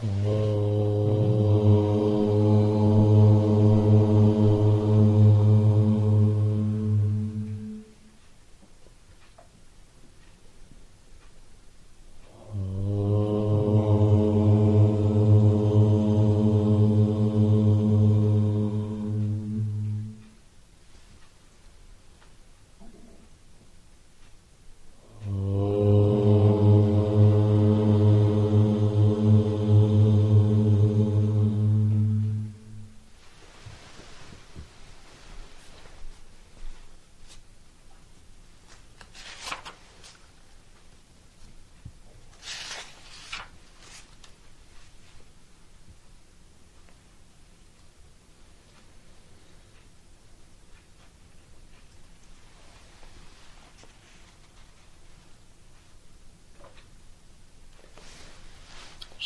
Whoa.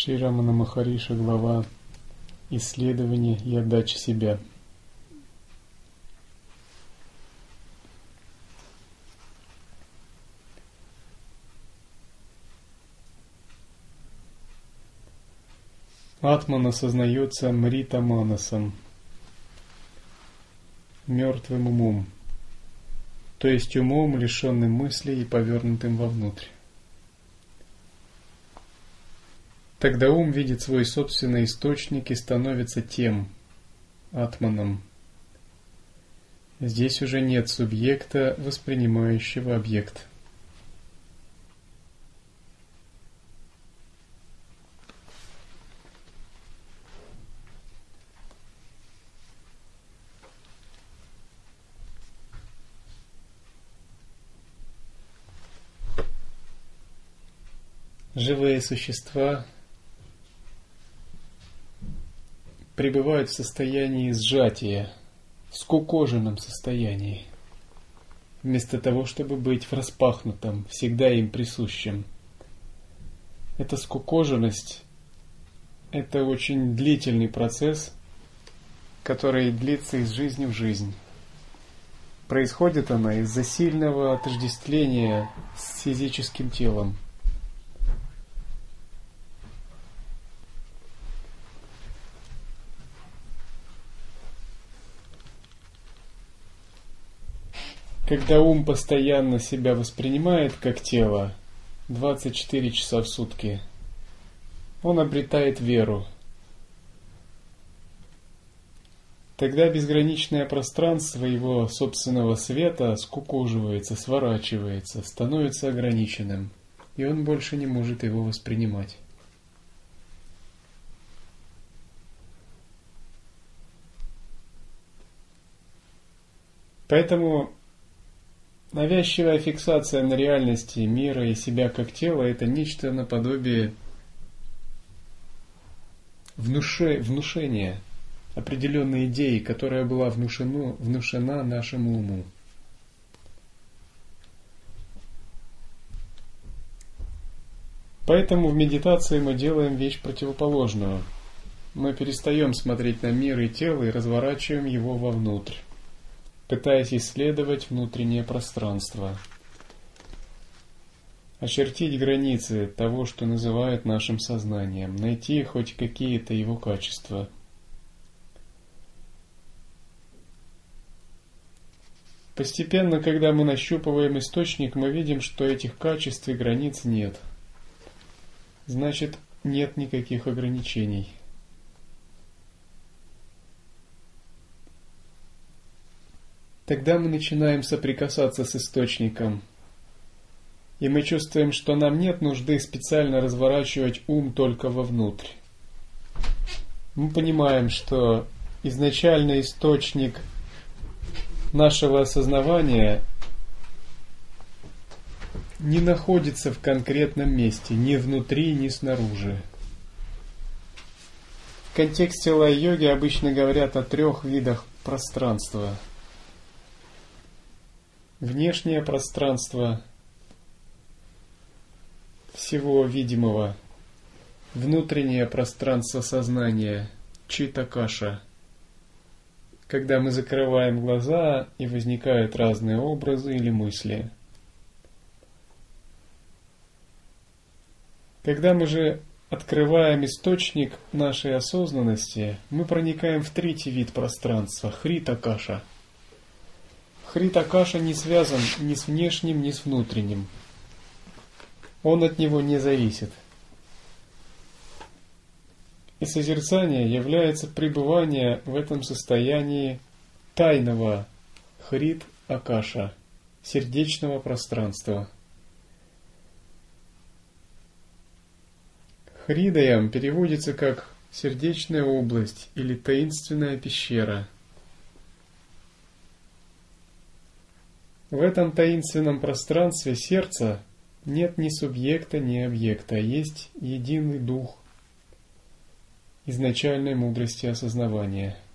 Ширамана Махариша, глава «Исследование и отдача себя». Атман осознается Мрита Манасом, мертвым умом, то есть умом, лишенным мыслей и повернутым вовнутрь. Тогда ум видит свой собственный источник и становится тем, атманом. Здесь уже нет субъекта, воспринимающего объект. Живые существа пребывают в состоянии сжатия, в скукоженном состоянии, вместо того, чтобы быть в распахнутом, всегда им присущем. Эта скукоженность – это очень длительный процесс, который длится из жизни в жизнь. Происходит она из-за сильного отождествления с физическим телом – Когда ум постоянно себя воспринимает как тело 24 часа в сутки, он обретает веру. Тогда безграничное пространство его собственного света скукоживается, сворачивается, становится ограниченным, и он больше не может его воспринимать. Поэтому Навязчивая фиксация на реальности мира и себя как тела – это нечто наподобие внуше, внушения определенной идеи, которая была внушена, внушена нашему уму. Поэтому в медитации мы делаем вещь противоположную. Мы перестаем смотреть на мир и тело и разворачиваем его вовнутрь пытаясь исследовать внутреннее пространство, очертить границы того, что называют нашим сознанием, найти хоть какие-то его качества. Постепенно, когда мы нащупываем источник, мы видим, что этих качеств и границ нет. Значит, нет никаких ограничений. Тогда мы начинаем соприкасаться с источником. И мы чувствуем, что нам нет нужды специально разворачивать ум только вовнутрь. Мы понимаем, что изначальный источник нашего осознавания не находится в конкретном месте, ни внутри, ни снаружи. В контексте лай-йоги обычно говорят о трех видах пространства – внешнее пространство всего видимого, внутреннее пространство сознания, чита-каша. Когда мы закрываем глаза и возникают разные образы или мысли. Когда мы же открываем источник нашей осознанности, мы проникаем в третий вид пространства – хрита-каша. Хрита-каша не связан ни с внешним, ни с внутренним. Он от него не зависит. И созерцание является пребывание в этом состоянии тайного хрит-акаша, сердечного пространства – Хридаям переводится как «сердечная область» или «таинственная пещера». В этом таинственном пространстве сердца нет ни субъекта, ни объекта, а есть единый дух изначальной мудрости осознавания –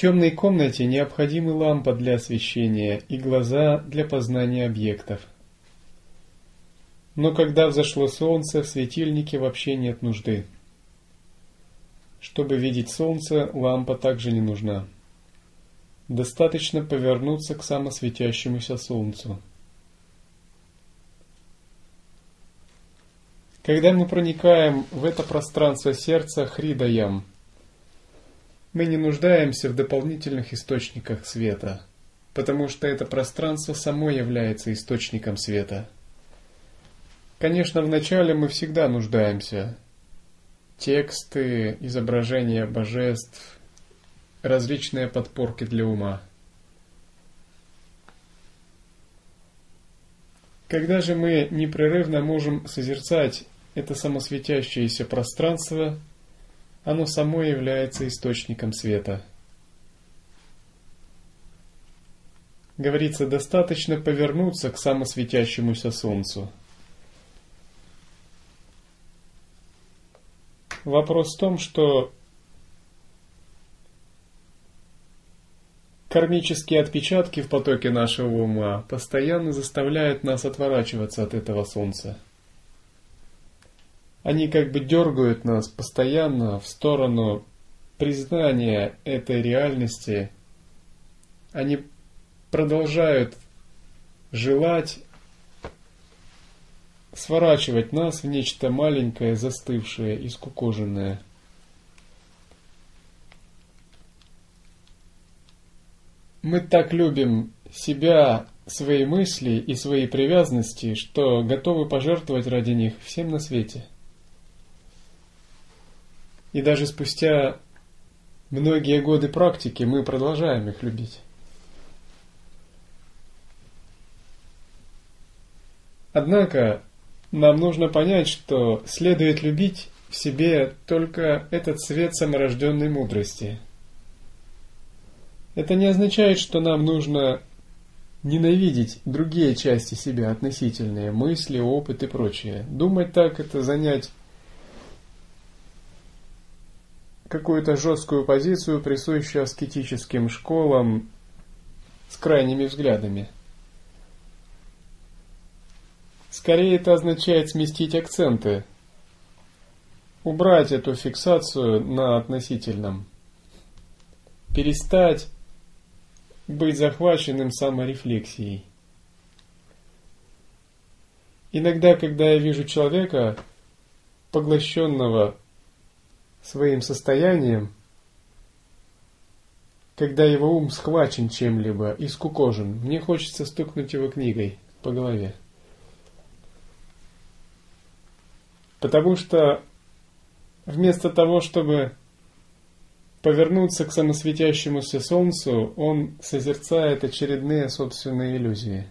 темной комнате необходимы лампа для освещения и глаза для познания объектов. Но когда взошло солнце, в светильнике вообще нет нужды. Чтобы видеть солнце, лампа также не нужна. Достаточно повернуться к самосветящемуся солнцу. Когда мы проникаем в это пространство сердца Хридаям – мы не нуждаемся в дополнительных источниках света, потому что это пространство само является источником света. Конечно, вначале мы всегда нуждаемся. Тексты, изображения божеств, различные подпорки для ума. Когда же мы непрерывно можем созерцать это самосветящееся пространство – оно само является источником света. Говорится, достаточно повернуться к самосветящемуся солнцу. Вопрос в том, что кармические отпечатки в потоке нашего ума постоянно заставляют нас отворачиваться от этого солнца они как бы дергают нас постоянно в сторону признания этой реальности. Они продолжают желать сворачивать нас в нечто маленькое, застывшее и скукоженное. Мы так любим себя, свои мысли и свои привязанности, что готовы пожертвовать ради них всем на свете – и даже спустя многие годы практики мы продолжаем их любить. Однако нам нужно понять, что следует любить в себе только этот свет саморожденной мудрости. Это не означает, что нам нужно ненавидеть другие части себя, относительные, мысли, опыт и прочее. Думать так – это занять какую-то жесткую позицию, присущую аскетическим школам с крайними взглядами. Скорее это означает сместить акценты, убрать эту фиксацию на относительном, перестать быть захваченным саморефлексией. Иногда, когда я вижу человека, поглощенного своим состоянием, когда его ум схвачен чем-либо и скукожен, мне хочется стукнуть его книгой по голове. Потому что вместо того, чтобы повернуться к самосветящемуся солнцу, он созерцает очередные собственные иллюзии.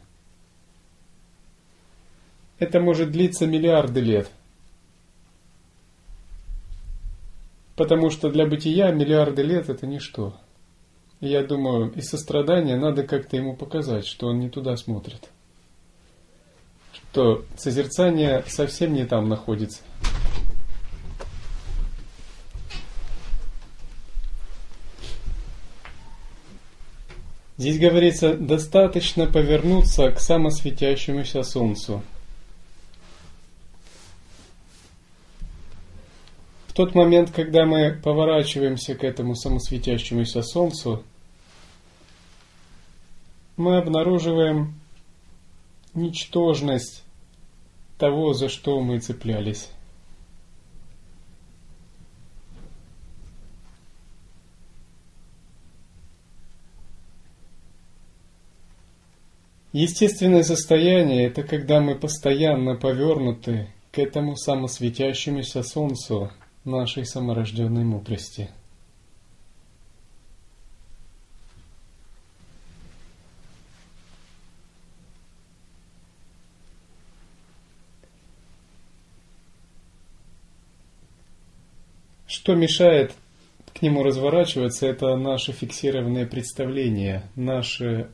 Это может длиться миллиарды лет – Потому что для бытия миллиарды лет это ничто. И я думаю, из сострадания надо как-то ему показать, что он не туда смотрит. Что созерцание совсем не там находится. Здесь говорится, достаточно повернуться к самосветящемуся солнцу – тот момент, когда мы поворачиваемся к этому самосветящемуся Солнцу, мы обнаруживаем ничтожность того, за что мы цеплялись. Естественное состояние – это когда мы постоянно повернуты к этому самосветящемуся солнцу нашей саморожденной мудрости. Что мешает к нему разворачиваться, это наши фиксированные представления, наши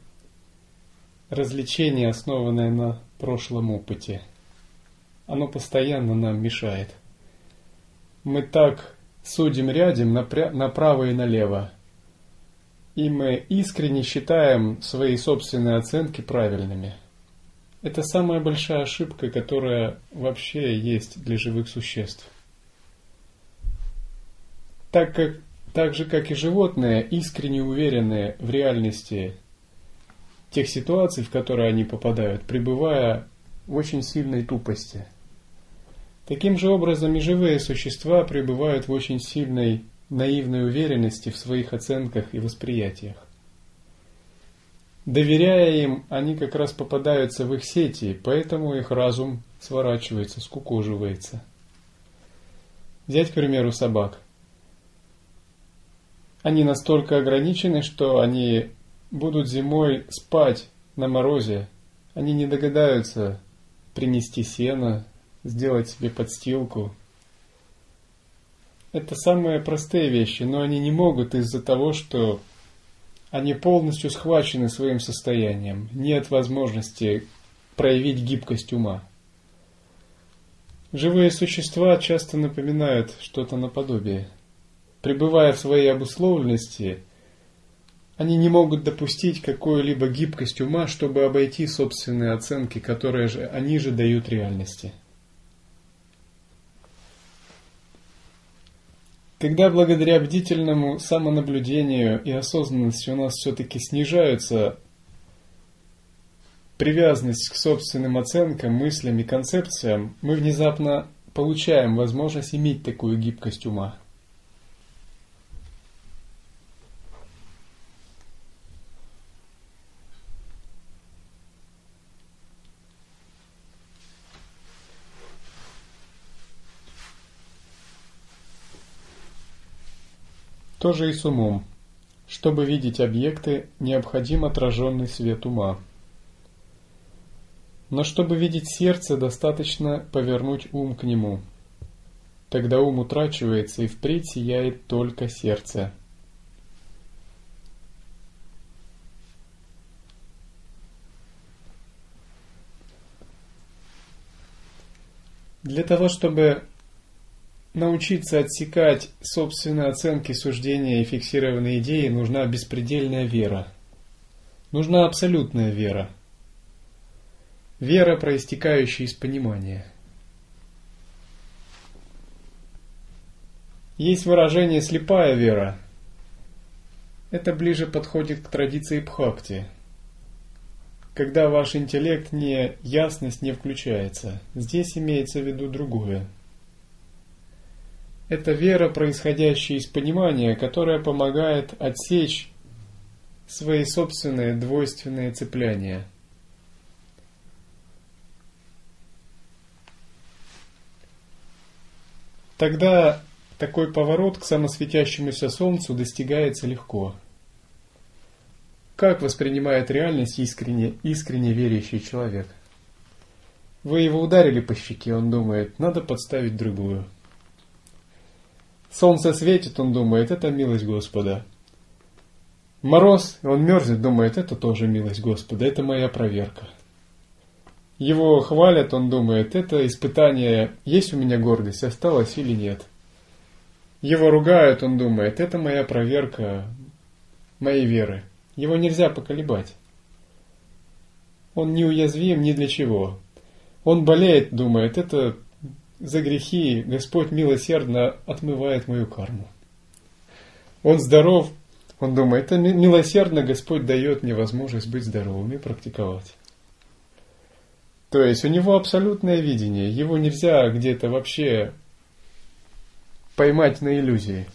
развлечение, основанное на прошлом опыте. Оно постоянно нам мешает. Мы так судим рядом направо и налево. И мы искренне считаем свои собственные оценки правильными. Это самая большая ошибка, которая вообще есть для живых существ. Так, как, так же, как и животные, искренне уверенные в реальности тех ситуаций, в которые они попадают, пребывая в очень сильной тупости. Таким же образом и живые существа пребывают в очень сильной наивной уверенности в своих оценках и восприятиях. Доверяя им, они как раз попадаются в их сети, поэтому их разум сворачивается, скукоживается. Взять, к примеру, собак. Они настолько ограничены, что они будут зимой спать на морозе, они не догадаются принести сено, сделать себе подстилку. Это самые простые вещи, но они не могут из-за того, что они полностью схвачены своим состоянием, нет возможности проявить гибкость ума. Живые существа часто напоминают что-то наподобие. Пребывая в своей обусловленности – они не могут допустить какую-либо гибкость ума, чтобы обойти собственные оценки, которые же они же дают реальности. Когда благодаря бдительному самонаблюдению и осознанности у нас все-таки снижаются привязанность к собственным оценкам, мыслям и концепциям, мы внезапно получаем возможность иметь такую гибкость ума – То же и с умом. Чтобы видеть объекты, необходим отраженный свет ума. Но чтобы видеть сердце, достаточно повернуть ум к нему. Тогда ум утрачивается, и впредь сияет только сердце. Для того, чтобы научиться отсекать собственные оценки, суждения и фиксированные идеи нужна беспредельная вера. Нужна абсолютная вера. Вера, проистекающая из понимания. Есть выражение «слепая вера». Это ближе подходит к традиции Бхакти. Когда ваш интеллект не ясность не включается. Здесь имеется в виду другое – это вера, происходящая из понимания, которая помогает отсечь свои собственные двойственные цепляния. Тогда такой поворот к самосветящемуся Солнцу достигается легко. Как воспринимает реальность искренне, искренне верящий человек? Вы его ударили по щеке, он думает, надо подставить другую – Солнце светит, он думает, это милость Господа. Мороз, он мерзнет, думает, это тоже милость Господа, это моя проверка. Его хвалят, он думает, это испытание, есть у меня гордость, осталась или нет. Его ругают, он думает, это моя проверка моей веры. Его нельзя поколебать. Он неуязвим ни для чего. Он болеет, думает, это за грехи Господь милосердно отмывает мою карму. Он здоров, он думает, это милосердно Господь дает мне возможность быть здоровым и практиковать. То есть у него абсолютное видение, его нельзя где-то вообще поймать на иллюзии.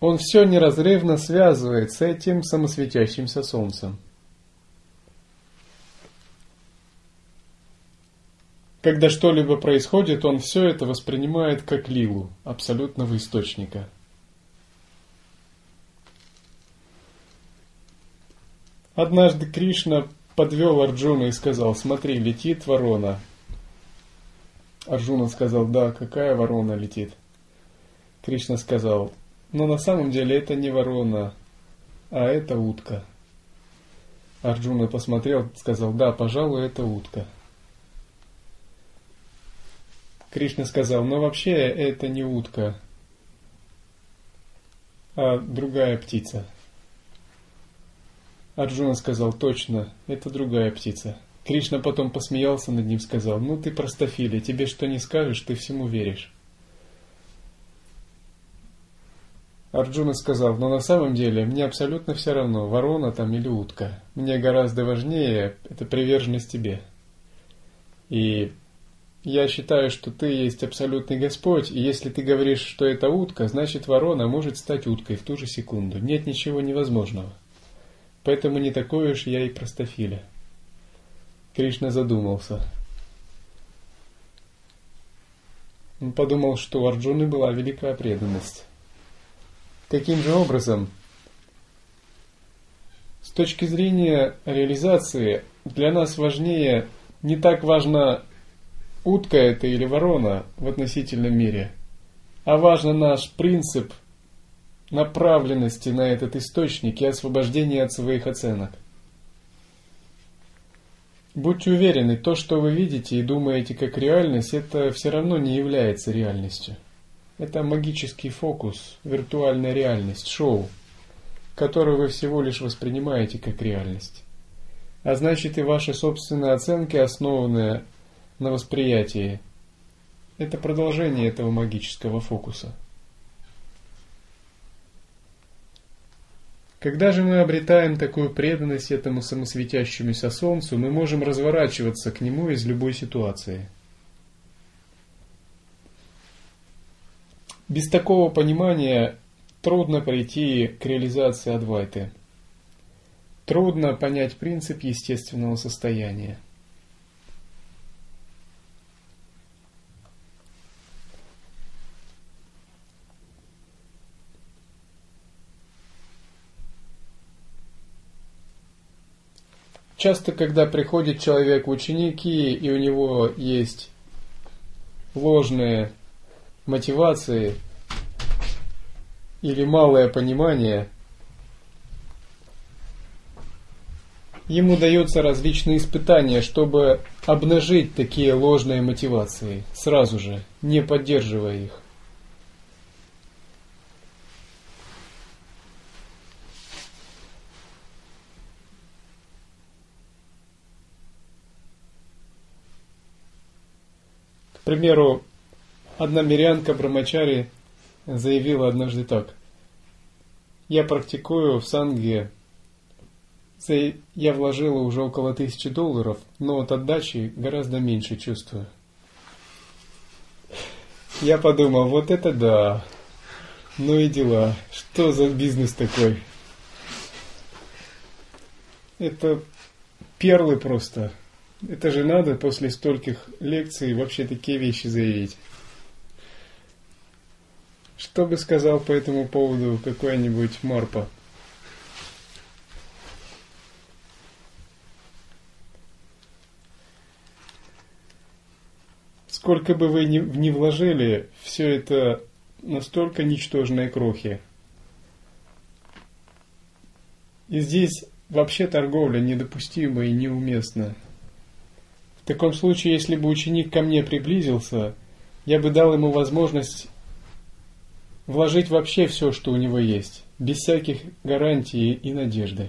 Он все неразрывно связывает с этим самосветящимся солнцем. Когда что-либо происходит, он все это воспринимает как лилу абсолютного источника. Однажды Кришна подвел Арджуна и сказал, смотри, летит ворона. Арджуна сказал, да, какая ворона летит? Кришна сказал, но на самом деле это не ворона, а это утка. Арджуна посмотрел, сказал, да, пожалуй, это утка. Кришна сказал, но вообще это не утка, а другая птица. Арджуна сказал, точно, это другая птица. Кришна потом посмеялся над ним, сказал, ну ты простофиля, тебе что не скажешь, ты всему веришь. Арджуна сказал, но на самом деле мне абсолютно все равно, ворона там или утка. Мне гораздо важнее это приверженность тебе. И я считаю, что ты есть абсолютный Господь, и если ты говоришь, что это утка, значит ворона может стать уткой в ту же секунду. Нет ничего невозможного. Поэтому не такой уж я и простофиля. Кришна задумался. Он подумал, что у Арджуны была великая преданность. Каким же образом? С точки зрения реализации для нас важнее, не так важно, утка это или ворона в относительном мире, а важно наш принцип направленности на этот источник и освобождения от своих оценок. Будьте уверены, то, что вы видите и думаете как реальность, это все равно не является реальностью. Это магический фокус, виртуальная реальность, шоу, которую вы всего лишь воспринимаете как реальность. А значит и ваши собственные оценки, основанные на восприятии, это продолжение этого магического фокуса. Когда же мы обретаем такую преданность этому самосветящемуся солнцу, мы можем разворачиваться к нему из любой ситуации – Без такого понимания трудно прийти к реализации Адвайты. Трудно понять принцип естественного состояния. Часто, когда приходит человек в ученики, и у него есть ложные мотивации или малое понимание, ему даются различные испытания, чтобы обнажить такие ложные мотивации сразу же, не поддерживая их. Примеру, Одна мирянка Брамачари заявила однажды так. Я практикую в Санге, я вложила уже около тысячи долларов, но от отдачи гораздо меньше чувствую. Я подумал, вот это да, ну и дела, что за бизнес такой? Это перлы просто. Это же надо после стольких лекций вообще такие вещи заявить. Что бы сказал по этому поводу какой-нибудь Марпа? Сколько бы вы ни, ни вложили, все это настолько ничтожные крохи. И здесь вообще торговля недопустима и неуместна. В таком случае, если бы ученик ко мне приблизился, я бы дал ему возможность вложить вообще все, что у него есть, без всяких гарантий и надежды.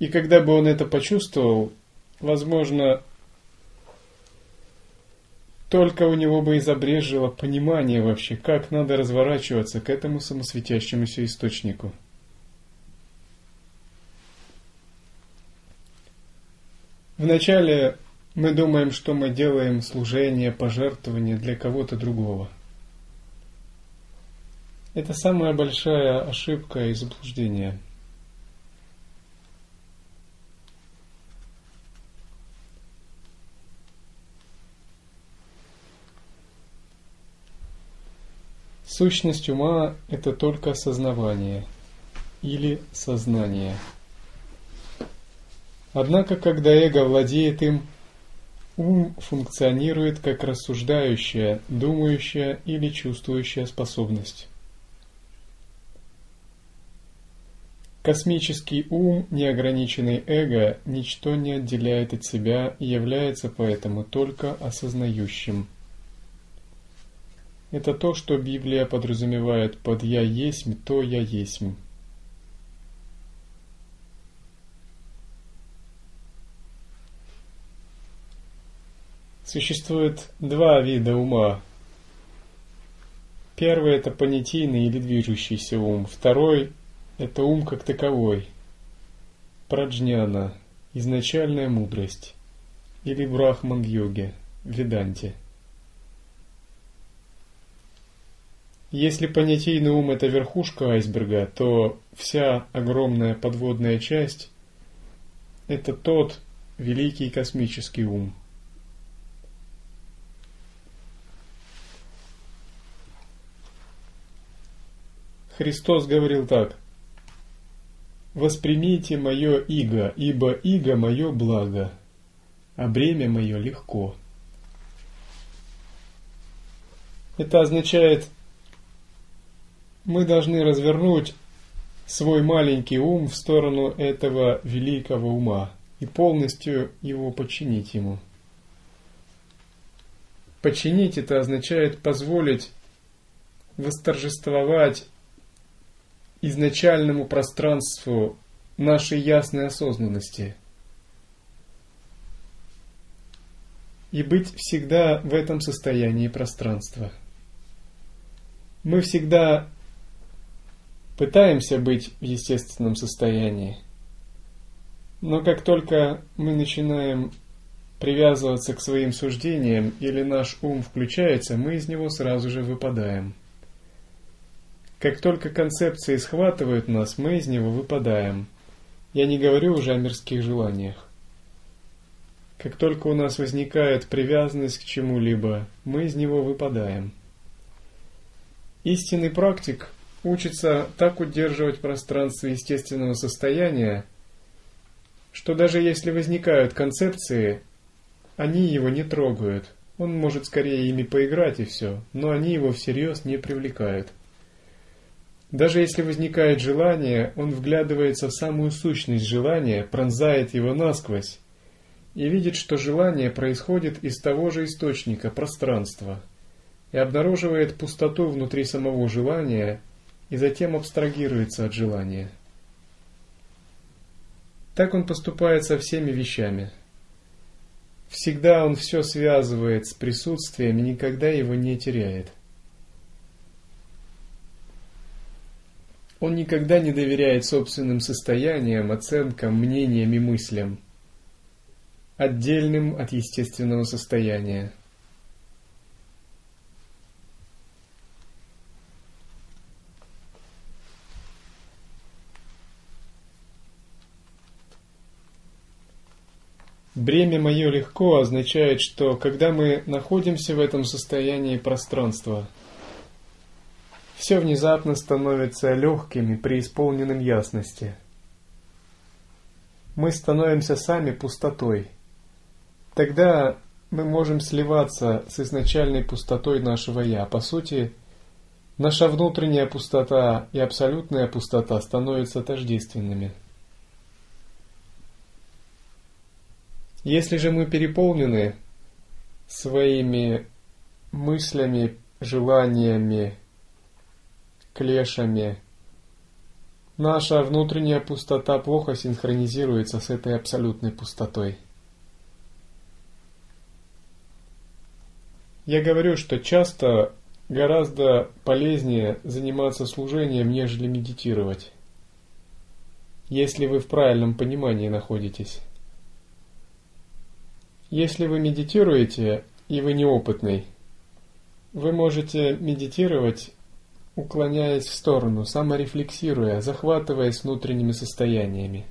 И когда бы он это почувствовал, возможно, только у него бы изобрежило понимание вообще, как надо разворачиваться к этому самосветящемуся источнику. Вначале мы думаем, что мы делаем служение, пожертвование для кого-то другого. Это самая большая ошибка и заблуждение. Сущность ума – это только осознавание или сознание. Однако, когда эго владеет им, ум функционирует как рассуждающая, думающая или чувствующая способность. Космический ум, неограниченный эго, ничто не отделяет от себя и является поэтому только осознающим. Это то, что Библия подразумевает под «я есть», то «я есть». Существует два вида ума. Первый – это понятийный или движущийся ум. Второй это ум как таковой, праджняна, изначальная мудрость, или брахман-йоге, веданте. Если понятийный ум – это верхушка айсберга, то вся огромная подводная часть – это тот великий космический ум. Христос говорил так – Воспримите мое иго, ибо иго мое благо, а бремя мое легко. Это означает, мы должны развернуть свой маленький ум в сторону этого великого ума и полностью его подчинить ему. Подчинить это означает позволить восторжествовать изначальному пространству нашей ясной осознанности. И быть всегда в этом состоянии пространства. Мы всегда пытаемся быть в естественном состоянии, но как только мы начинаем привязываться к своим суждениям или наш ум включается, мы из него сразу же выпадаем – как только концепции схватывают нас, мы из него выпадаем. Я не говорю уже о мирских желаниях. Как только у нас возникает привязанность к чему-либо, мы из него выпадаем. Истинный практик учится так удерживать пространство естественного состояния, что даже если возникают концепции, они его не трогают. Он может скорее ими поиграть и все, но они его всерьез не привлекают. Даже если возникает желание, он вглядывается в самую сущность желания, пронзает его насквозь и видит, что желание происходит из того же источника, пространства, и обнаруживает пустоту внутри самого желания и затем абстрагируется от желания. Так он поступает со всеми вещами. Всегда он все связывает с присутствием и никогда его не теряет. Он никогда не доверяет собственным состояниям, оценкам, мнениям и мыслям, отдельным от естественного состояния. Бремя мое легко означает, что когда мы находимся в этом состоянии пространства – все внезапно становится легким и преисполненным ясности. Мы становимся сами пустотой. Тогда мы можем сливаться с изначальной пустотой нашего «я». По сути, наша внутренняя пустота и абсолютная пустота становятся тождественными. Если же мы переполнены своими мыслями, желаниями, клешами. Наша внутренняя пустота плохо синхронизируется с этой абсолютной пустотой. Я говорю, что часто гораздо полезнее заниматься служением, нежели медитировать, если вы в правильном понимании находитесь. Если вы медитируете, и вы неопытный, вы можете медитировать, уклоняясь в сторону, саморефлексируя, захватываясь внутренними состояниями.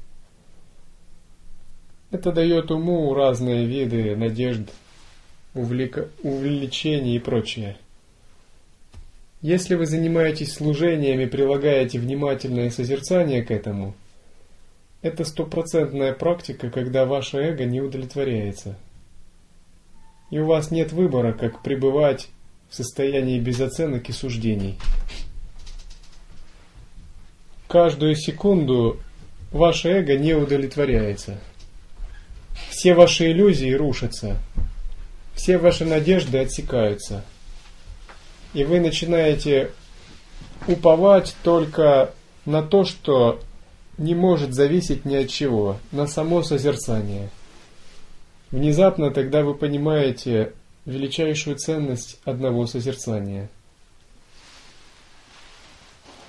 Это дает уму разные виды надежд, увлека... увлечений и прочее. Если вы занимаетесь служением и прилагаете внимательное созерцание к этому, это стопроцентная практика, когда ваше эго не удовлетворяется. И у вас нет выбора, как пребывать в состоянии безоценок и суждений. Каждую секунду ваше эго не удовлетворяется. Все ваши иллюзии рушатся. Все ваши надежды отсекаются – и вы начинаете уповать только на то, что не может зависеть ни от чего, на само созерцание. Внезапно тогда вы понимаете величайшую ценность одного созерцания.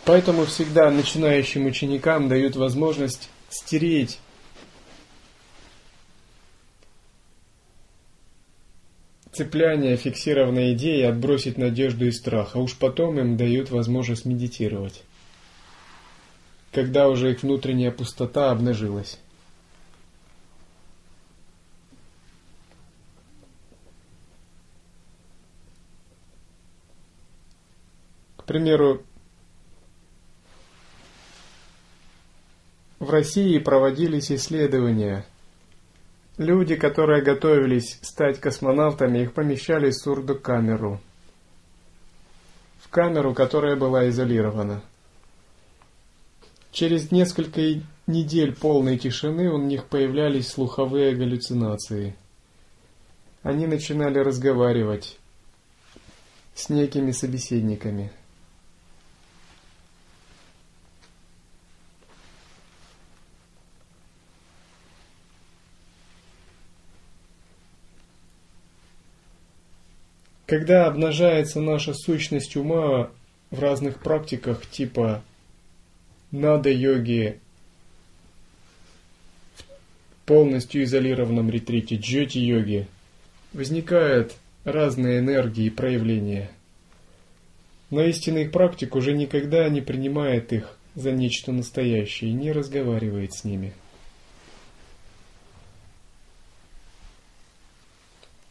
Поэтому всегда начинающим ученикам дают возможность стереть цепляние фиксированной идеи отбросить надежду и страх, а уж потом им дают возможность медитировать, когда уже их внутренняя пустота обнажилась. К примеру, в России проводились исследования – Люди, которые готовились стать космонавтами, их помещали в сурдокамеру. В камеру, которая была изолирована. Через несколько недель полной тишины у них появлялись слуховые галлюцинации. Они начинали разговаривать с некими собеседниками – Когда обнажается наша сущность ума в разных практиках типа нада-йоги, в полностью изолированном ретрите джоти-йоги, возникают разные энергии и проявления. Но истинный практик уже никогда не принимает их за нечто настоящее и не разговаривает с ними.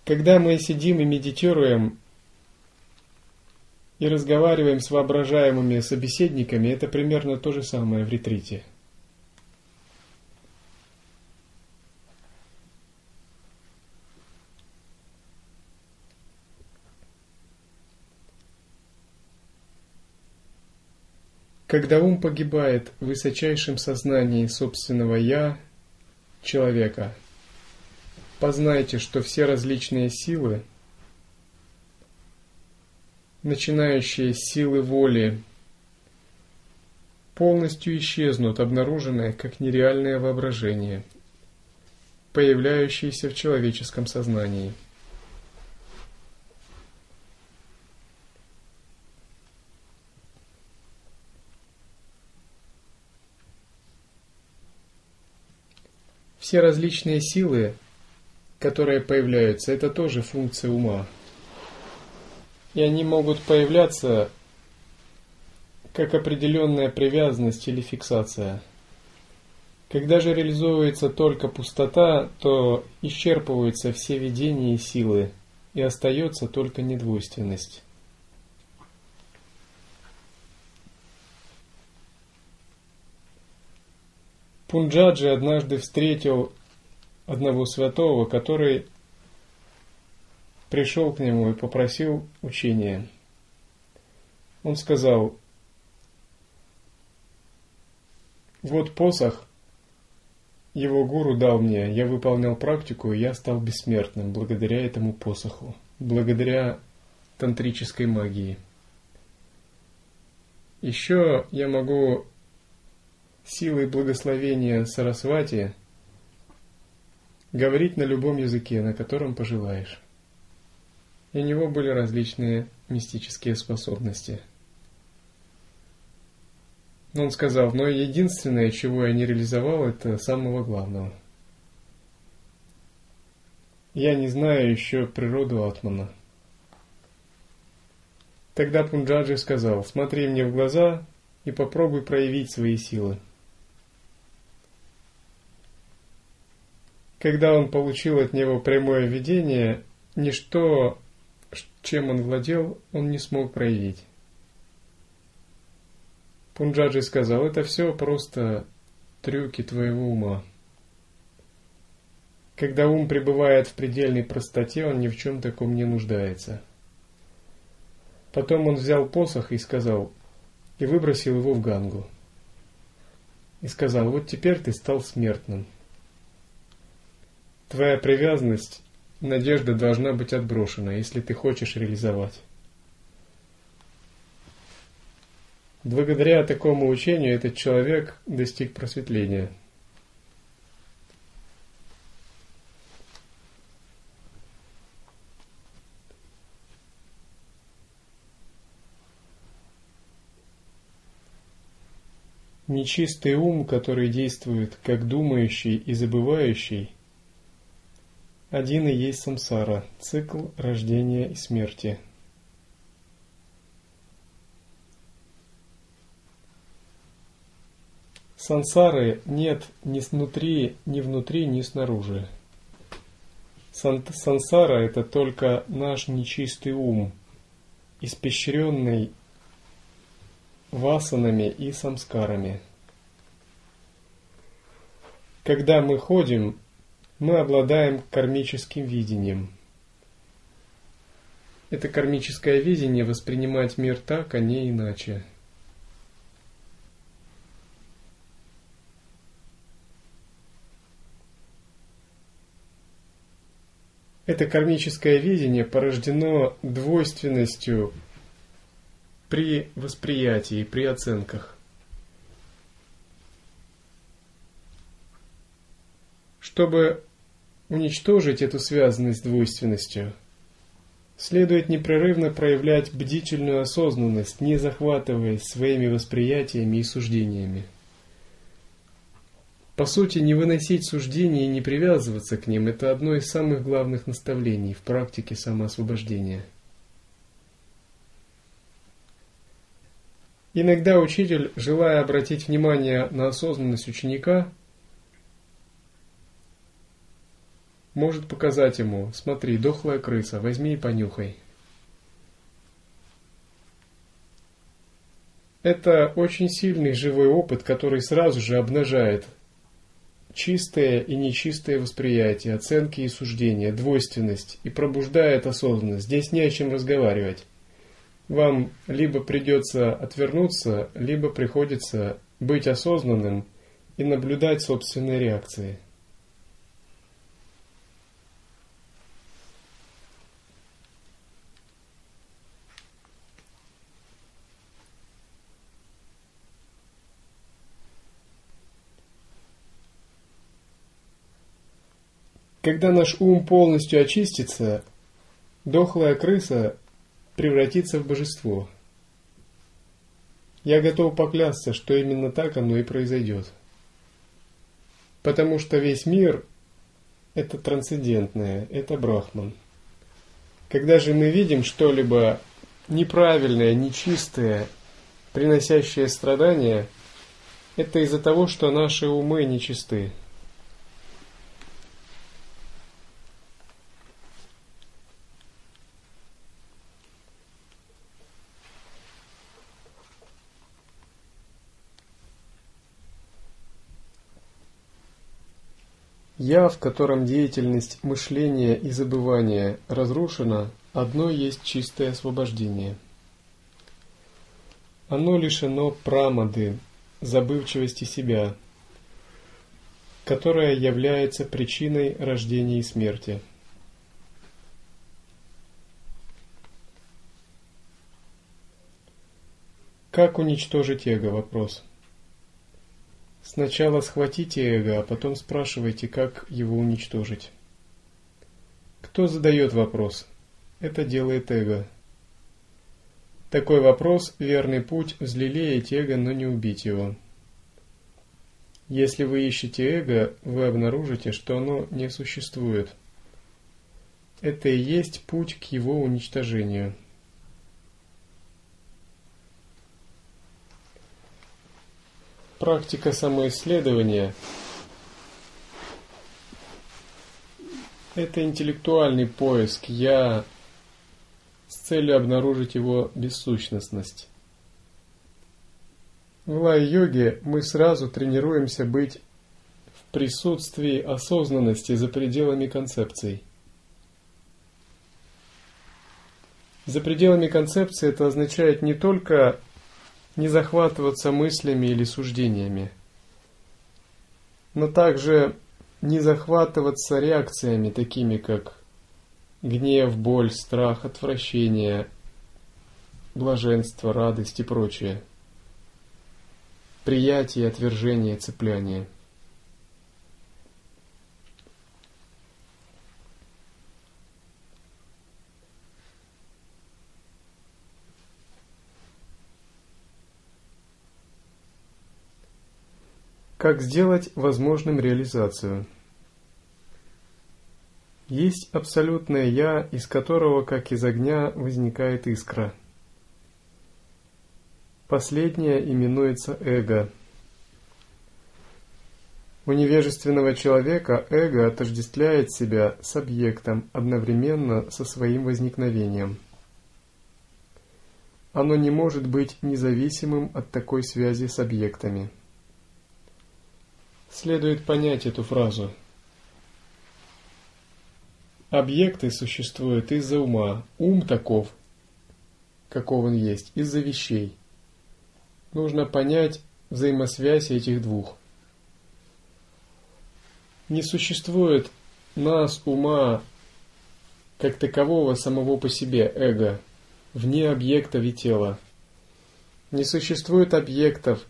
Когда мы сидим и медитируем и разговариваем с воображаемыми собеседниками, это примерно то же самое в ретрите. Когда ум погибает в высочайшем сознании собственного «я» человека – Познайте, что все различные силы, начинающие с силы воли, полностью исчезнут, обнаруженные как нереальное воображение, появляющееся в человеческом сознании. Все различные силы которые появляются, это тоже функция ума. И они могут появляться как определенная привязанность или фиксация. Когда же реализуется только пустота, то исчерпываются все видения и силы, и остается только недвойственность. Пунджаджи однажды встретил одного святого, который пришел к нему и попросил учения. Он сказал, вот посох, его гуру дал мне, я выполнял практику, и я стал бессмертным благодаря этому посоху, благодаря тантрической магии. Еще я могу силой благословения Сарасвати – говорить на любом языке, на котором пожелаешь. и у него были различные мистические способности. Но он сказал, но единственное, чего я не реализовал, это самого главного. Я не знаю еще природу Атмана. Тогда Пунджаджи сказал, смотри мне в глаза и попробуй проявить свои силы. Когда он получил от него прямое видение, ничто, чем он владел, он не смог проявить. Пунджаджи сказал, это все просто трюки твоего ума. Когда ум пребывает в предельной простоте, он ни в чем таком не нуждается. Потом он взял посох и сказал, и выбросил его в Гангу. И сказал, вот теперь ты стал смертным. Твоя привязанность, надежда должна быть отброшена, если ты хочешь реализовать. Благодаря такому учению этот человек достиг просветления – Нечистый ум, который действует как думающий и забывающий, один и есть самсара, цикл рождения и смерти. Сансары нет ни снутри, ни внутри, ни снаружи. Сансара – это только наш нечистый ум, испещренный васанами и самскарами. Когда мы ходим, мы обладаем кармическим видением. Это кармическое видение воспринимать мир так, а не иначе. Это кармическое видение порождено двойственностью при восприятии, при оценках. Чтобы уничтожить эту связанность с двойственностью, следует непрерывно проявлять бдительную осознанность, не захватываясь своими восприятиями и суждениями. По сути, не выносить суждения и не привязываться к ним – это одно из самых главных наставлений в практике самоосвобождения – Иногда учитель, желая обратить внимание на осознанность ученика, может показать ему, смотри, дохлая крыса, возьми и понюхай. Это очень сильный живой опыт, который сразу же обнажает чистое и нечистое восприятие, оценки и суждения, двойственность и пробуждает осознанность. Здесь не о чем разговаривать вам либо придется отвернуться, либо приходится быть осознанным и наблюдать собственные реакции. Когда наш ум полностью очистится, дохлая крыса превратиться в божество. Я готов поклясться, что именно так оно и произойдет. Потому что весь мир – это трансцендентное, это брахман. Когда же мы видим что-либо неправильное, нечистое, приносящее страдания, это из-за того, что наши умы нечисты. Я, в котором деятельность мышления и забывания разрушена, одно есть чистое освобождение. Оно лишено прамады, забывчивости себя, которая является причиной рождения и смерти. Как уничтожить эго? Вопрос. Сначала схватите эго, а потом спрашивайте, как его уничтожить. Кто задает вопрос? это делает эго. Такой вопрос – верный путь взлелеять эго, но не убить его. Если вы ищете эго, вы обнаружите, что оно не существует. Это и есть путь к его уничтожению. Практика самоисследования – это интеллектуальный поиск «я» с целью обнаружить его бессущностность. В лай-йоге мы сразу тренируемся быть в присутствии осознанности за пределами концепций. За пределами концепции это означает не только не захватываться мыслями или суждениями, но также не захватываться реакциями, такими как гнев, боль, страх, отвращение, блаженство, радость и прочее – приятие, отвержение, цепляние. Как сделать возможным реализацию? Есть абсолютное «я», из которого, как из огня, возникает искра – Последнее именуется эго. У невежественного человека эго отождествляет себя с объектом одновременно со своим возникновением. Оно не может быть независимым от такой связи с объектами. Следует понять эту фразу. Объекты существуют из-за ума. Ум таков, каков он есть, из-за вещей – нужно понять взаимосвязь этих двух. Не существует нас, ума, как такового самого по себе, эго, вне объекта и тела. Не существует объектов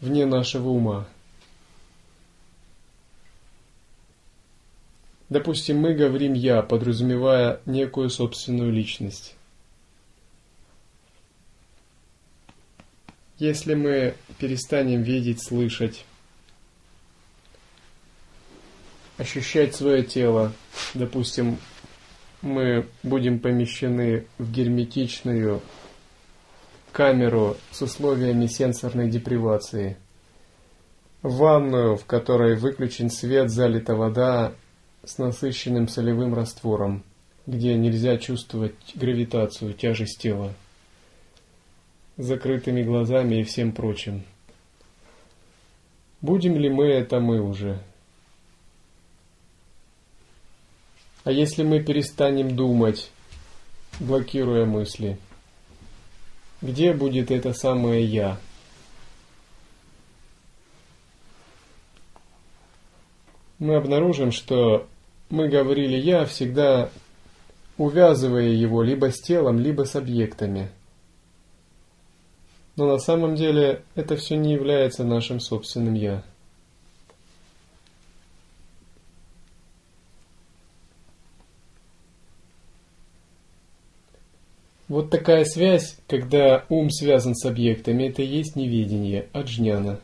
вне нашего ума. Допустим, мы говорим «я», подразумевая некую собственную личность. Если мы перестанем видеть, слышать, ощущать свое тело, допустим, мы будем помещены в герметичную камеру с условиями сенсорной депривации, ванную, в которой выключен свет, залита вода с насыщенным солевым раствором, где нельзя чувствовать гравитацию, тяжесть тела закрытыми глазами и всем прочим. Будем ли мы это мы уже? А если мы перестанем думать, блокируя мысли, где будет это самое «я»? Мы обнаружим, что мы говорили «я», всегда увязывая его либо с телом, либо с объектами – но на самом деле это все не является нашим собственным «я». Вот такая связь, когда ум связан с объектами, это и есть неведение, аджняна.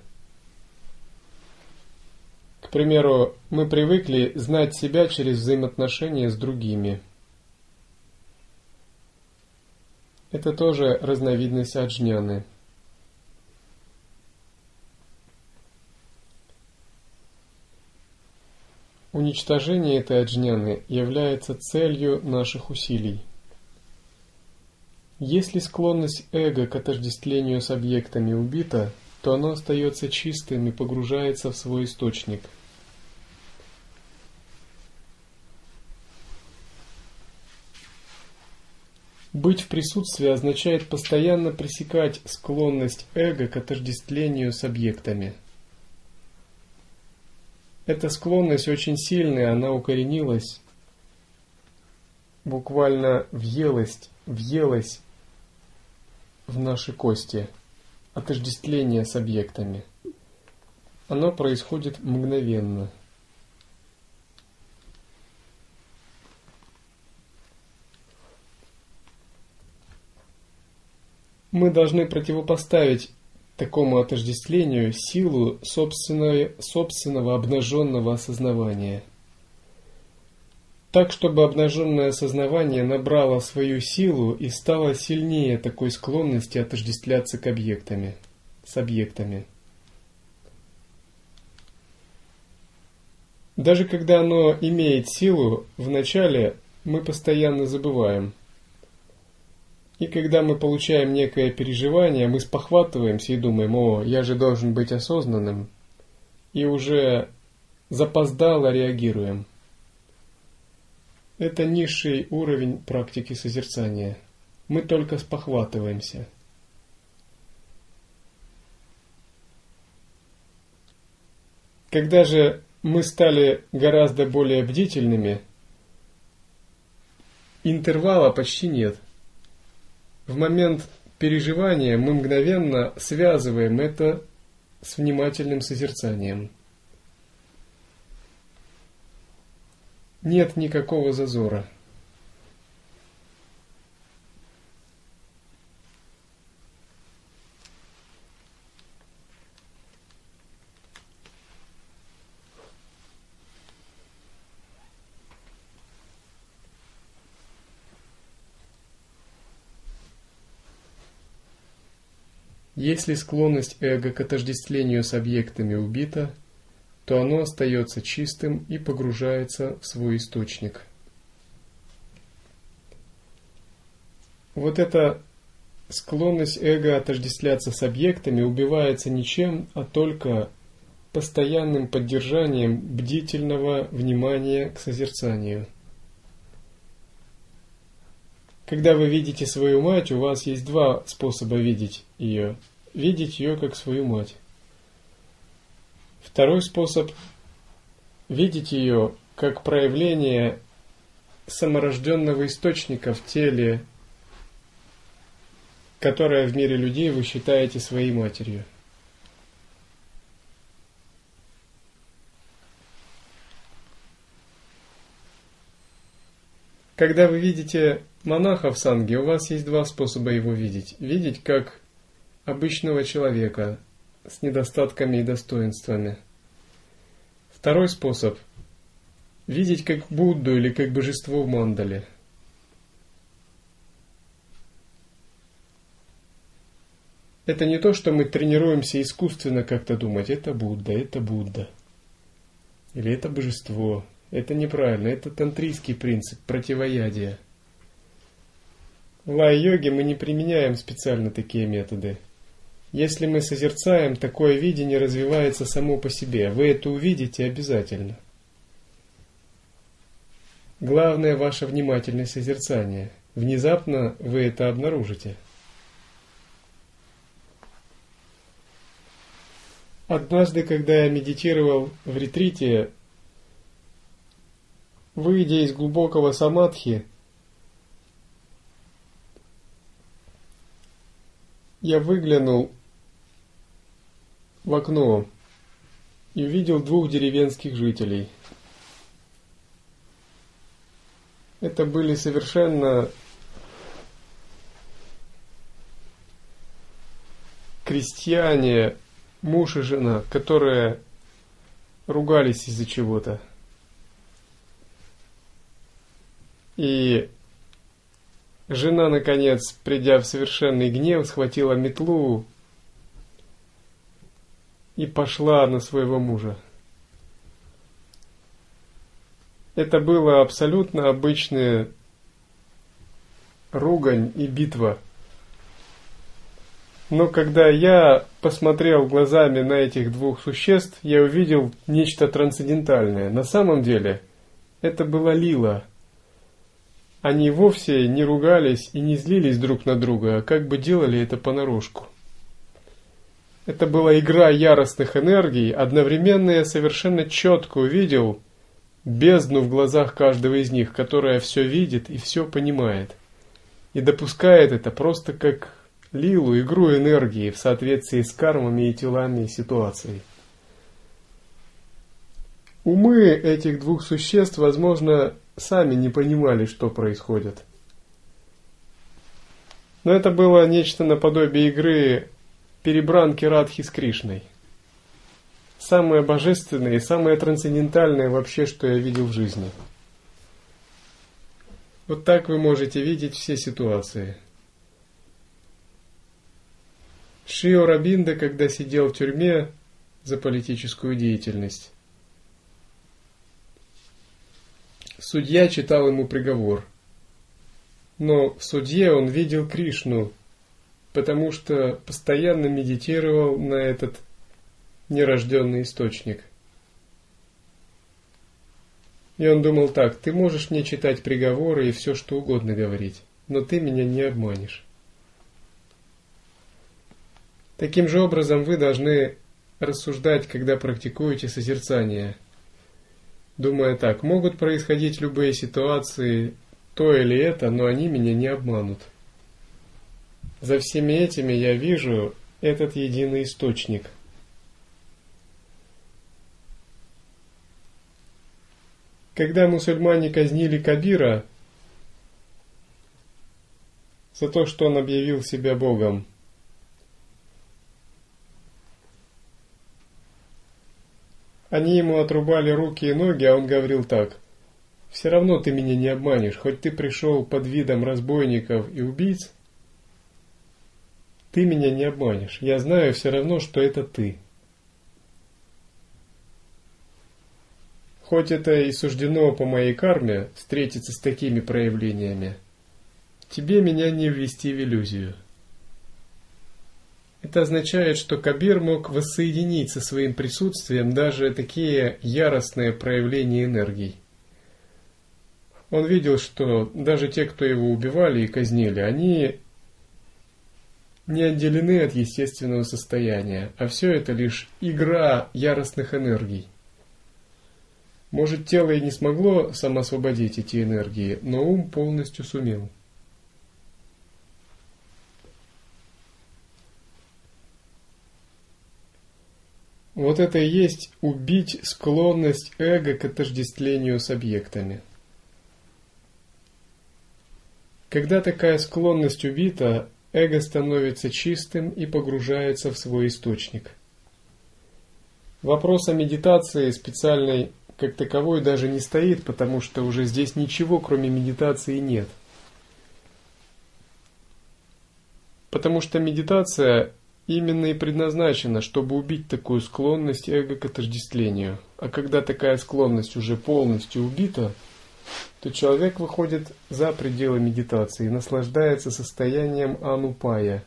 Примеру, мы привыкли знать себя через взаимоотношения с другими. Это тоже разновидность аджняны. Уничтожение этой аджняны является целью наших усилий. Если склонность эго к отождествлению с объектами убита, то оно остается чистым и погружается в свой источник. Быть в присутствии означает постоянно пресекать склонность эго к отождествлению с объектами – эта склонность очень сильная, она укоренилась, буквально въелась, въелась в наши кости, отождествление с объектами. Оно происходит мгновенно. Мы должны противопоставить такому отождествлению силу собственной, собственного обнаженного осознавания. Так, чтобы обнаженное осознавание набрало свою силу и стало сильнее такой склонности отождествляться к объектами, с объектами. Даже когда оно имеет силу, вначале мы постоянно забываем – и когда мы получаем некое переживание, мы спохватываемся и думаем, о, я же должен быть осознанным, и уже запоздало реагируем. Это низший уровень практики созерцания. Мы только спохватываемся. Когда же мы стали гораздо более бдительными, интервала почти нет – в момент переживания мы мгновенно связываем это с внимательным созерцанием. Нет никакого зазора. Если склонность эго к отождествлению с объектами убита, то оно остается чистым и погружается в свой источник. Вот эта склонность эго отождествляться с объектами убивается ничем, а только постоянным поддержанием бдительного внимания к созерцанию. Когда вы видите свою мать, у вас есть два способа видеть ее – видеть ее как свою мать. Второй способ – видеть ее как проявление саморожденного источника в теле, которое в мире людей вы считаете своей матерью. Когда вы видите монаха в санге, у вас есть два способа его видеть. Видеть как обычного человека с недостатками и достоинствами. Второй способ – видеть как Будду или как божество в мандале. Это не то, что мы тренируемся искусственно как-то думать, это Будда, это Будда. Или это божество. Это неправильно, это тантрийский принцип противоядия. В лай-йоге мы не применяем специально такие методы – если мы созерцаем, такое видение развивается само по себе. Вы это увидите обязательно. Главное ваше внимательное созерцание. Внезапно вы это обнаружите. Однажды, когда я медитировал в ретрите, выйдя из глубокого самадхи, я выглянул в окно и увидел двух деревенских жителей. Это были совершенно крестьяне, муж и жена, которые ругались из-за чего-то. И жена, наконец, придя в совершенный гнев, схватила метлу и пошла на своего мужа. Это было абсолютно обычная ругань и битва. Но когда я посмотрел глазами на этих двух существ, я увидел нечто трансцендентальное. На самом деле, это была Лила. Они вовсе не ругались и не злились друг на друга, а как бы делали это понарошку. Это была игра яростных энергий, одновременно я совершенно четко увидел бездну в глазах каждого из них, которая все видит и все понимает. И допускает это просто как лилу, игру энергии в соответствии с кармами и телами и ситуацией. Умы этих двух существ, возможно, сами не понимали, что происходит – Но это было нечто наподобие игры перебранки Радхи с Кришной. Самое божественное и самое трансцендентальное вообще, что я видел в жизни. Вот так вы можете видеть все ситуации. Шио Рабинда, когда сидел в тюрьме за политическую деятельность, судья читал ему приговор. Но в судье он видел Кришну, потому что постоянно медитировал на этот нерожденный источник. И он думал так, ты можешь мне читать приговоры и все что угодно говорить, но ты меня не обманешь. Таким же образом вы должны рассуждать, когда практикуете созерцание, думая так, могут происходить любые ситуации, то или это, но они меня не обманут. За всеми этими я вижу этот единый источник. Когда мусульмане казнили Кабира за то, что он объявил себя Богом, Они ему отрубали руки и ноги, а он говорил так. «Все равно ты меня не обманешь, хоть ты пришел под видом разбойников и убийц, ты меня не обманешь. Я знаю все равно, что это ты». Хоть это и суждено по моей карме встретиться с такими проявлениями, тебе меня не ввести в иллюзию. Это означает, что Кабир мог воссоединить со своим присутствием даже такие яростные проявления энергий. Он видел, что даже те, кто его убивали и казнили, они не отделены от естественного состояния, а все это лишь игра яростных энергий. Может, тело и не смогло самоосвободить эти энергии, но ум полностью сумел. Вот это и есть убить склонность эго к отождествлению с объектами. Когда такая склонность убита, эго становится чистым и погружается в свой источник. Вопрос о медитации специальной как таковой даже не стоит, потому что уже здесь ничего кроме медитации нет. Потому что медитация именно и предназначена, чтобы убить такую склонность эго к отождествлению. А когда такая склонность уже полностью убита, то человек выходит за пределы медитации и наслаждается состоянием анупая,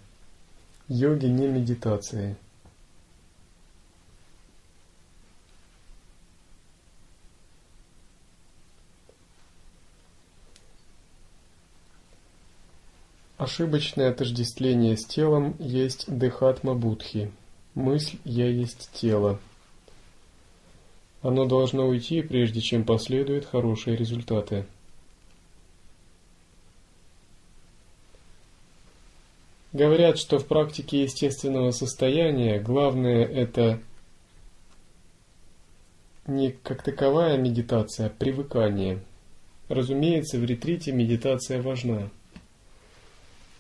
йоги не медитации. Ошибочное отождествление с телом есть дехатма будхи. Мысль «я есть тело». Оно должно уйти, прежде чем последуют хорошие результаты. Говорят, что в практике естественного состояния главное это не как таковая медитация, а привыкание. Разумеется, в ретрите медитация важна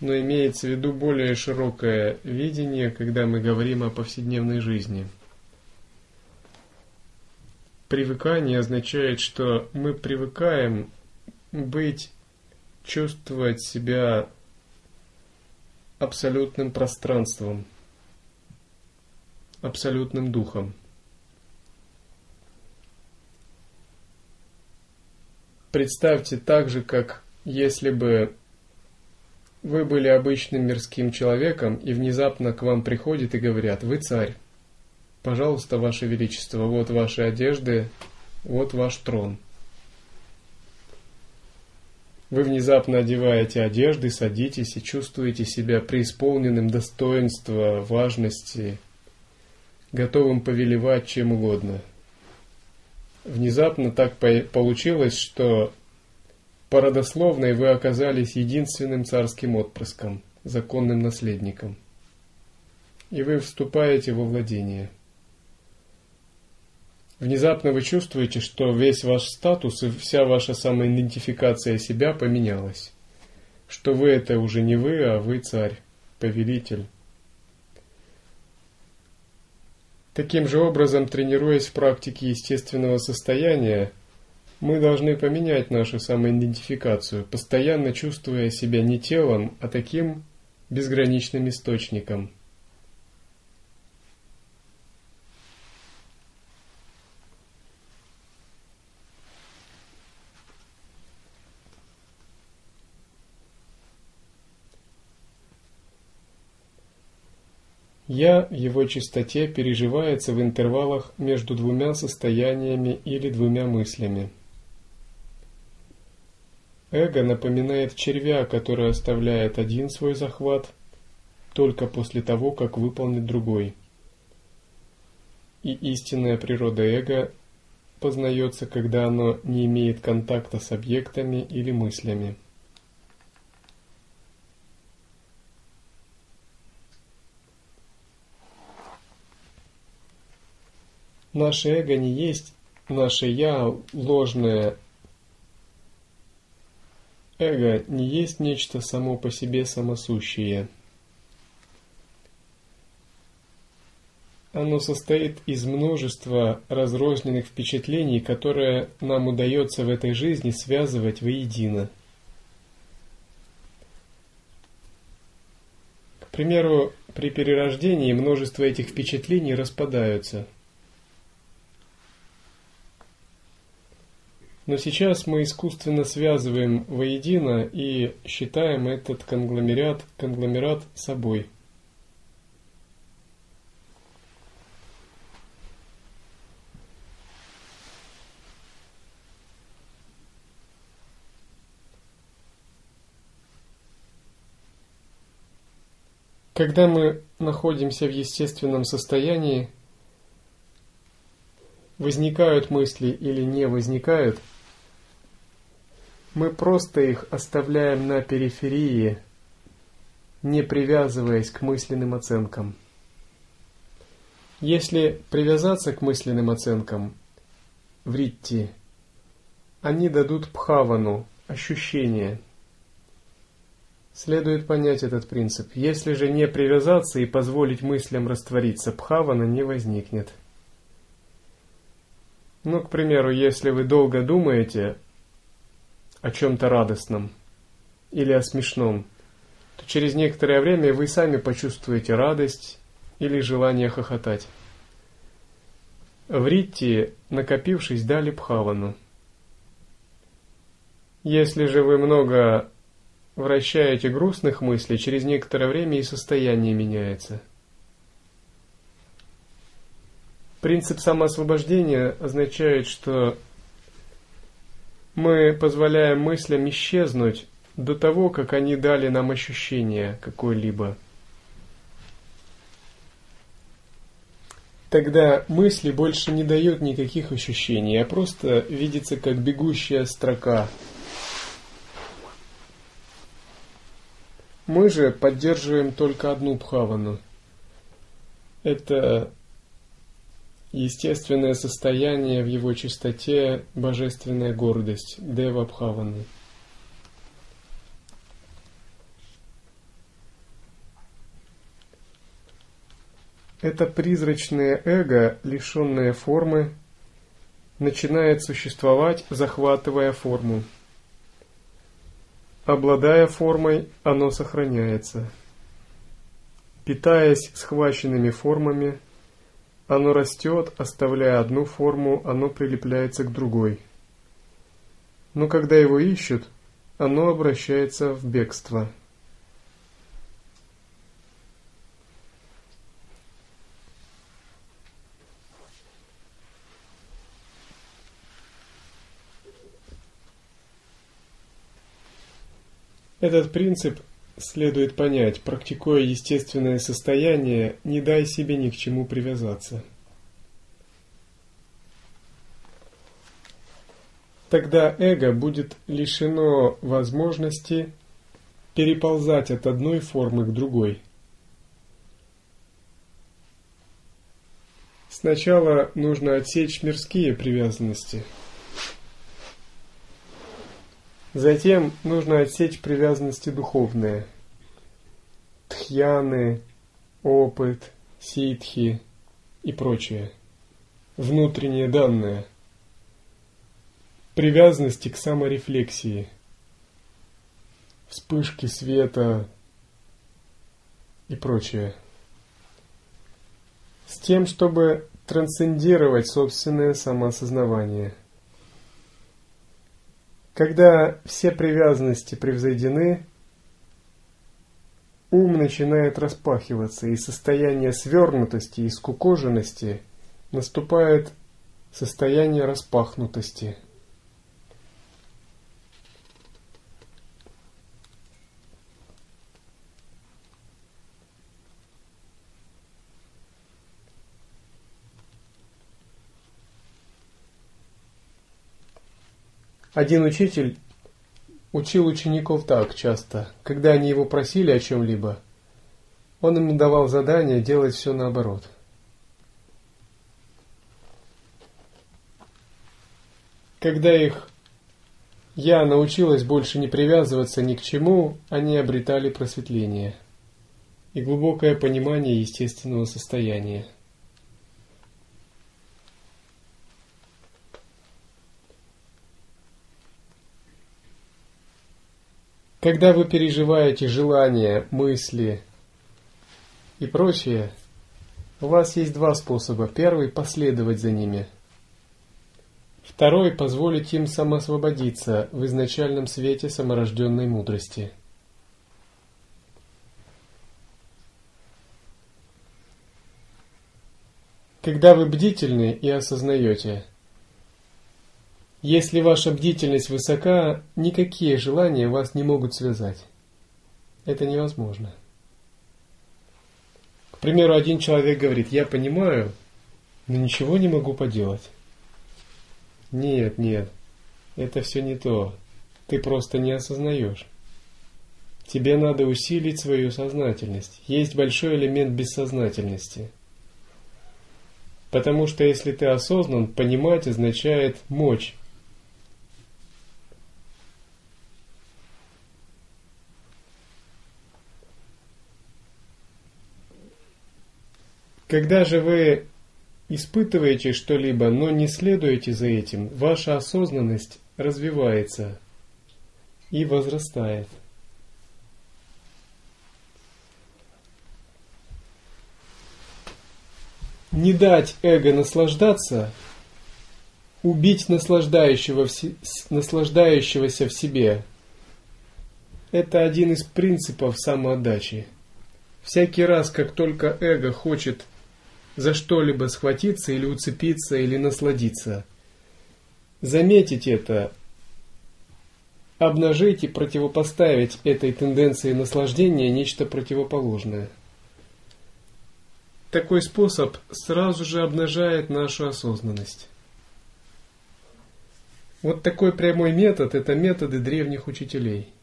но имеется в виду более широкое видение, когда мы говорим о повседневной жизни. Привыкание означает, что мы привыкаем быть, чувствовать себя абсолютным пространством, абсолютным духом. Представьте так же, как если бы вы были обычным мирским человеком, и внезапно к вам приходят и говорят, вы царь. Пожалуйста, ваше величество, вот ваши одежды, вот ваш трон. Вы внезапно одеваете одежды, садитесь и чувствуете себя преисполненным достоинства, важности, готовым повелевать чем угодно. Внезапно так получилось, что по родословной вы оказались единственным царским отпрыском, законным наследником. И вы вступаете во владение. Внезапно вы чувствуете, что весь ваш статус и вся ваша самоидентификация себя поменялась. что вы это уже не вы, а вы царь, повелитель. Таким же образом, тренируясь в практике естественного состояния, мы должны поменять нашу самоидентификацию, постоянно чувствуя себя не телом, а таким безграничным источником – Я в его чистоте переживается в интервалах между двумя состояниями или двумя мыслями. Эго напоминает червя, который оставляет один свой захват только после того, как выполнит другой. И истинная природа эго познается, когда оно не имеет контакта с объектами или мыслями. Наше эго не есть наше «я» ложное. Эго не есть нечто само по себе самосущее. Оно состоит из множества разрозненных впечатлений, которые нам удается в этой жизни связывать воедино. К примеру, при перерождении множество этих впечатлений распадаются – Но сейчас мы искусственно связываем воедино и считаем этот конгломерат, конгломерат собой. Когда мы находимся в естественном состоянии, возникают мысли или не возникают – мы просто их оставляем на периферии, не привязываясь к мысленным оценкам. Если привязаться к мысленным оценкам, вритти, они дадут пхавану, ощущение. Следует понять этот принцип. Если же не привязаться и позволить мыслям раствориться, пхавана не возникнет. Ну, к примеру, если вы долго думаете, о чем-то радостном или о смешном, то через некоторое время вы сами почувствуете радость или желание хохотать. В Ритте, накопившись, дали Бхавану. Если же вы много вращаете грустных мыслей, через некоторое время и состояние меняется. Принцип самоосвобождения означает, что мы позволяем мыслям исчезнуть до того, как они дали нам ощущение какое-либо. Тогда мысли больше не дают никаких ощущений, а просто видится как бегущая строка. Мы же поддерживаем только одну бхавану. Это естественное состояние в его чистоте, божественная гордость, Дева Бхаваны. Это призрачное эго, лишенное формы, начинает существовать, захватывая форму. Обладая формой, оно сохраняется. Питаясь схваченными формами, оно растет, оставляя одну форму, оно прилепляется к другой. Но когда его ищут, оно обращается в бегство. Этот принцип следует понять, практикуя естественное состояние, не дай себе ни к чему привязаться. Тогда эго будет лишено возможности переползать от одной формы к другой. Сначала нужно отсечь мирские привязанности – Затем нужно отсечь привязанности духовные. Тхьяны, опыт, ситхи и прочее. Внутренние данные. Привязанности к саморефлексии. Вспышки света и прочее. С тем, чтобы трансцендировать собственное самоосознавание – когда все привязанности превзойдены, ум начинает распахиваться, и состояние свернутости и скукоженности наступает состояние распахнутости – Один учитель учил учеников так часто, когда они его просили о чем-либо, он им давал задание делать все наоборот. Когда их «я» научилась больше не привязываться ни к чему, они обретали просветление и глубокое понимание естественного состояния. Когда вы переживаете желания, мысли и прочее, у вас есть два способа. Первый – последовать за ними. Второй – позволить им самоосвободиться в изначальном свете саморожденной мудрости. Когда вы бдительны и осознаете – если ваша бдительность высока, никакие желания вас не могут связать. Это невозможно. К примеру, один человек говорит, я понимаю, но ничего не могу поделать. Нет, нет, это все не то. Ты просто не осознаешь. Тебе надо усилить свою сознательность. Есть большой элемент бессознательности. Потому что если ты осознан, понимать означает мочь. Когда же вы испытываете что-либо, но не следуете за этим, ваша осознанность развивается и возрастает. Не дать эго наслаждаться, убить наслаждающего в наслаждающегося в себе – это один из принципов самоотдачи. Всякий раз, как только эго хочет за что-либо схватиться или уцепиться или насладиться. Заметить это, обнажить и противопоставить этой тенденции наслаждения нечто противоположное. Такой способ сразу же обнажает нашу осознанность. Вот такой прямой метод – это методы древних учителей –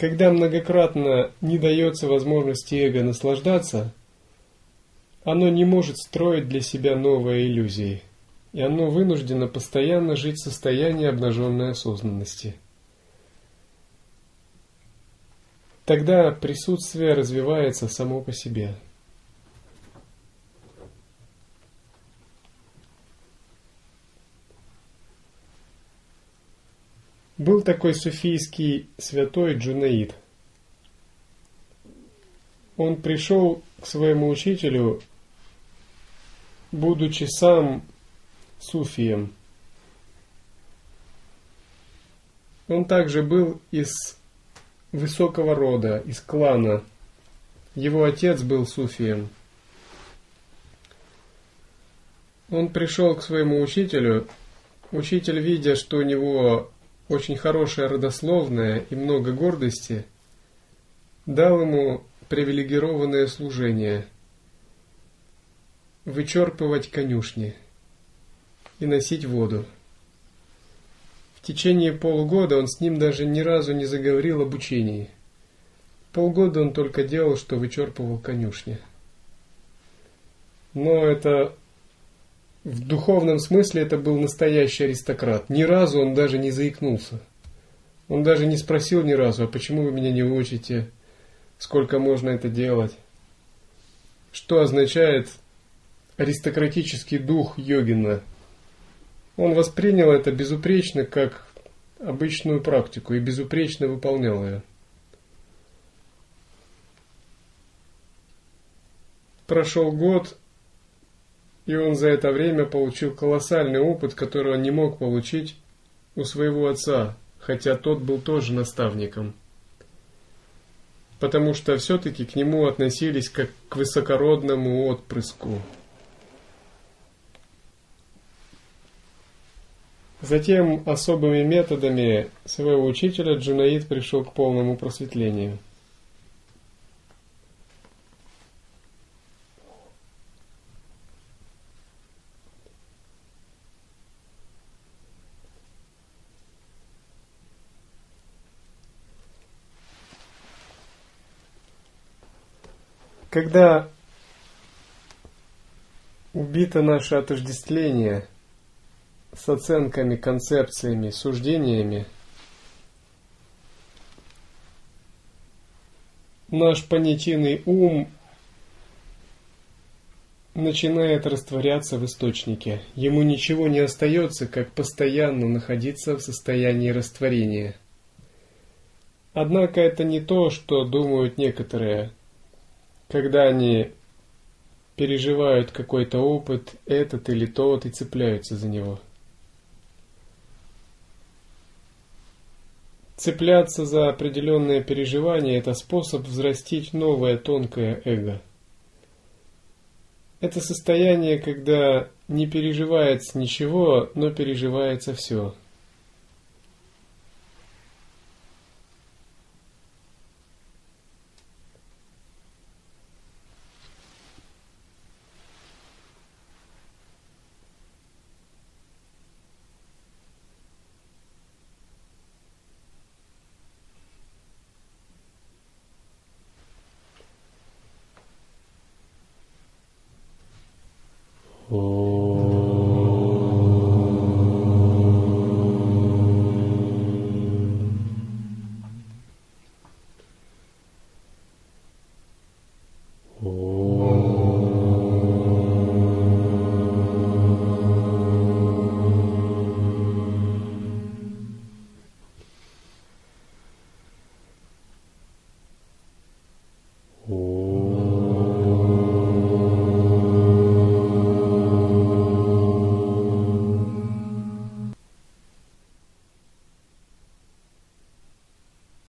Когда многократно не дается возможности эго наслаждаться, оно не может строить для себя новые иллюзии, и оно вынуждено постоянно жить в состоянии обнаженной осознанности. Тогда присутствие развивается само по себе – Был такой суфийский святой Джунаид. Он пришел к своему учителю, будучи сам суфием. Он также был из высокого рода, из клана. Его отец был суфием. Он пришел к своему учителю. Учитель, видя, что у него очень хорошее родословное и много гордости, дал ему привилегированное служение – вычерпывать конюшни и носить воду. В течение полугода он с ним даже ни разу не заговорил об учении. Полгода он только делал, что вычерпывал конюшни. Но это в духовном смысле это был настоящий аристократ. Ни разу он даже не заикнулся. Он даже не спросил ни разу, а почему вы меня не учите, сколько можно это делать. Что означает аристократический дух йогина? Он воспринял это безупречно как обычную практику и безупречно выполнял ее. Прошел год, и он за это время получил колоссальный опыт, который он не мог получить у своего отца, хотя тот был тоже наставником. Потому что все-таки к нему относились как к высокородному отпрыску. Затем особыми методами своего учителя Джунаид пришел к полному просветлению – Когда убито наше отождествление с оценками, концепциями, суждениями, наш понятийный ум начинает растворяться в источнике. Ему ничего не остается, как постоянно находиться в состоянии растворения. Однако это не то, что думают некоторые – когда они переживают какой-то опыт, этот или тот, и цепляются за него. Цепляться за определенное переживание – это способ взрастить новое тонкое эго. Это состояние, когда не переживается ничего, но переживается все –